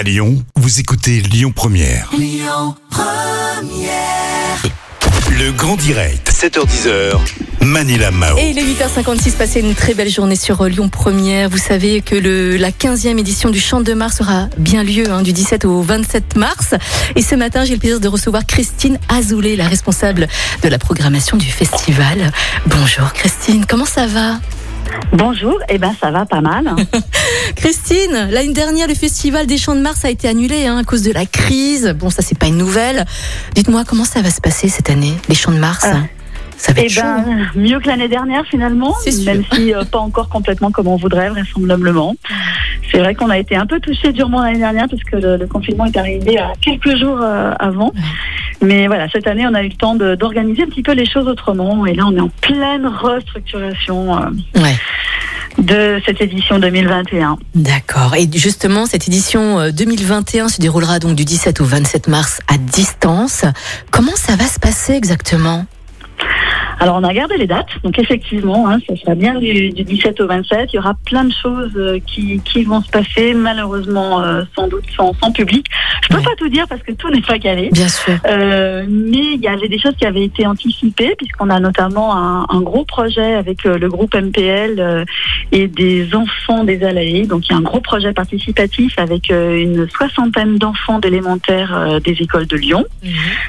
À Lyon, vous écoutez Lyon Première. Le grand direct, 7h10h, Manila Mao. Et il est 8h56, passez une très belle journée sur euh, Lyon Première. Vous savez que le, la 15e édition du Chant de Mars aura bien lieu hein, du 17 au 27 mars. Et ce matin, j'ai le plaisir de recevoir Christine Azoulay, la responsable de la programmation du festival. Bonjour Christine, comment ça va? Bonjour, eh ben ça va pas mal. Christine, l'année dernière, le festival des Champs de Mars a été annulé hein, à cause de la crise. Bon, ça c'est pas une nouvelle. Dites-moi comment ça va se passer cette année, les Champs de Mars? Euh, Ça va Eh être chaud. hein. ben mieux que l'année dernière finalement, même si euh, pas encore complètement comme on voudrait vraisemblablement. C'est vrai qu'on a été un peu touché durement l'année dernière parce que le, le confinement est arrivé à quelques jours euh, avant. Mais voilà, cette année on a eu le temps d'organiser un petit peu les choses autrement et là on est en pleine restructuration euh, Ouais. de cette édition 2021. D'accord. Et justement, cette édition euh, 2021 se déroulera donc du 17 au 27 mars à distance. Comment ça va se passer exactement? Alors on a gardé les dates, donc effectivement, hein, ça sera bien du, du 17 au 27. Il y aura plein de choses euh, qui, qui vont se passer, malheureusement euh, sans doute sans, sans public. Je peux Ouais. pas tout dire parce que tout n'est pas calé. Bien sûr. Euh, mais il y avait des choses qui avaient été anticipées puisqu'on a notamment un, un gros projet avec euh, le groupe MPL euh, et des enfants des Alaïs. Donc il y a un gros projet participatif avec une soixantaine d'enfants d'élémentaire euh, des écoles de Lyon.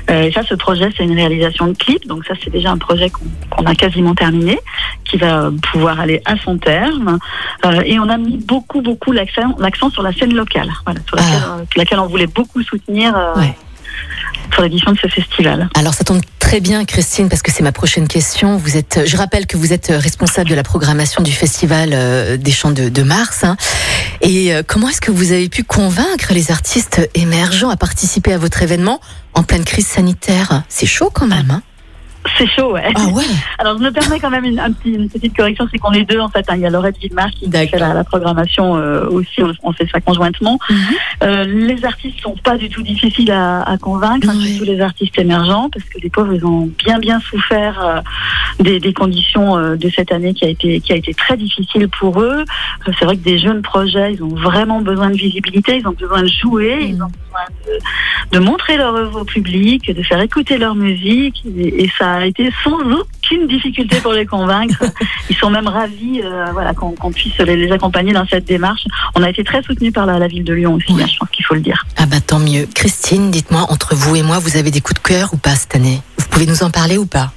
Euh, et ça, ce projet, c'est une réalisation de clip. Donc ça, c'est déjà un projet qu'on a quasiment terminé, qui va pouvoir aller à son terme. Euh, et on a mis beaucoup, beaucoup l'accent sur la scène locale, voilà, sur laquelle, euh, laquelle on voulait beaucoup soutenir euh, Ah. Ouais. pour l'édition de ce festival. Alors ça tombe très bien Christine parce que c'est ma prochaine question. Vous êtes, je rappelle que vous êtes responsable de la programmation du festival euh, des Champs de, de Mars. hein. Et euh, comment est-ce que vous avez pu convaincre les artistes émergents à participer à votre événement en pleine crise sanitaire? C'est chaud quand même. Hein C'est chaud, ouais. ah ouais. Alors, je me permets quand même une, un petit- une petite correction, c'est qu'on est deux, en fait. hein. Il y a Laurette Villemar qui fait la, la programmation euh, aussi, on, on fait ça conjointement. Mhm. Euh, les artistes sont pas du tout difficiles à, à convaincre, hein, Ouais. surtout les artistes émergents, parce que les pauvres, ils ont bien, bien souffert euh, des, des conditions euh, de cette année qui a été, qui a été très difficile pour eux. Euh, c'est vrai que des jeunes projets, ils ont vraiment besoin de visibilité, ils ont besoin de jouer, ils ont besoin de, de montrer leur œuvre au public, de faire écouter leur musique, et, et ça a été sans aucune difficulté pour les convaincre. Ils sont même ravis, euh, voilà, qu'on puisse les, les accompagner dans cette démarche. On a été très soutenus par la, la ville de Lyon aussi, Ouais. hein, je pense qu'il faut le dire. Ah bah tant mieux. Christine, dites-moi, entre vous et moi, vous avez des coups de cœur ou pas cette année? Vous pouvez nous en parler ou pas?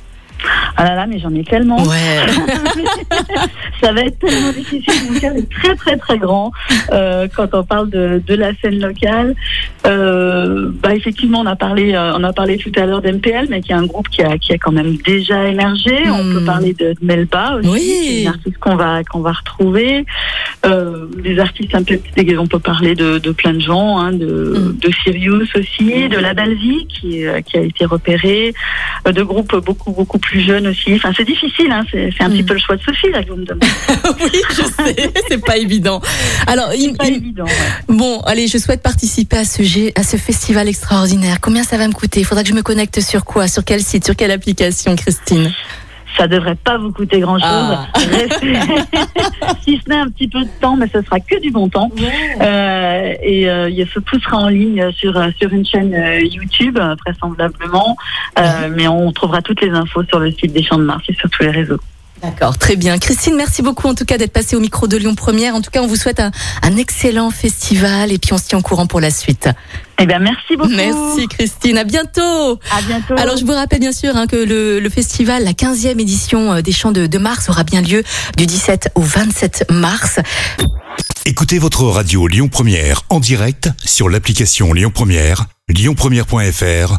Ah là là, mais j'en ai tellement. Ouais. Ça va être tellement difficile. Mon cœur est très très très grand euh, quand on parle de, de la scène locale. Euh, bah effectivement, on a parlé, euh, on a parlé tout à l'heure d'MPL, mais qui est un groupe qui a qui a quand même déjà émergé. On Hmm. peut parler de, de Melba aussi, Oui. une artiste qu'on va qu'on va retrouver. Euh, des artistes un peu, on peut parler de, de plein de gens, hein, de, Hmm. de Sirius aussi, de La Belle Vie qui est- qui a été repéré, euh, de groupes beaucoup beaucoup plus jeunes aussi. Enfin, c'est difficile, hein, c'est c'est un petit Hmm. peu le choix de Sophie là que vous me demandez. oui, je sais, c'est pas évident. Alors, il- pas il- évident. ouais. Bon, allez, je souhaite participer à ce, à ce festival extraordinaire. Combien ça va me coûter? Il faudra que je me connecte sur quoi? Sur quel site? Sur quelle application, Christine? Ça devrait pas vous coûter grand chose. Ah. si ce n'est un petit peu de temps, mais ce sera que du bon temps. Euh, et euh, il se- tout sera en ligne sur euh, sur une chaîne euh, YouTube euh, vraisemblablement, Euh, mais on trouvera toutes les infos sur le site des Champs de Mars et sur tous les réseaux. D'accord, très bien. Christine, merci beaucoup en tout cas d'être passée au micro de Lyon Première. En tout cas, on vous souhaite un, un excellent festival et puis on se tient au courant pour la suite. Eh bien, merci beaucoup. Merci Christine, à bientôt. À bientôt. Alors je vous rappelle bien sûr hein, que le, le festival, la 15e édition euh, des Champs de, de Mars aura bien lieu du 17 au 27 mars. Écoutez votre radio Lyon Première en direct sur l'application Lyon Première, lyonpremière.fr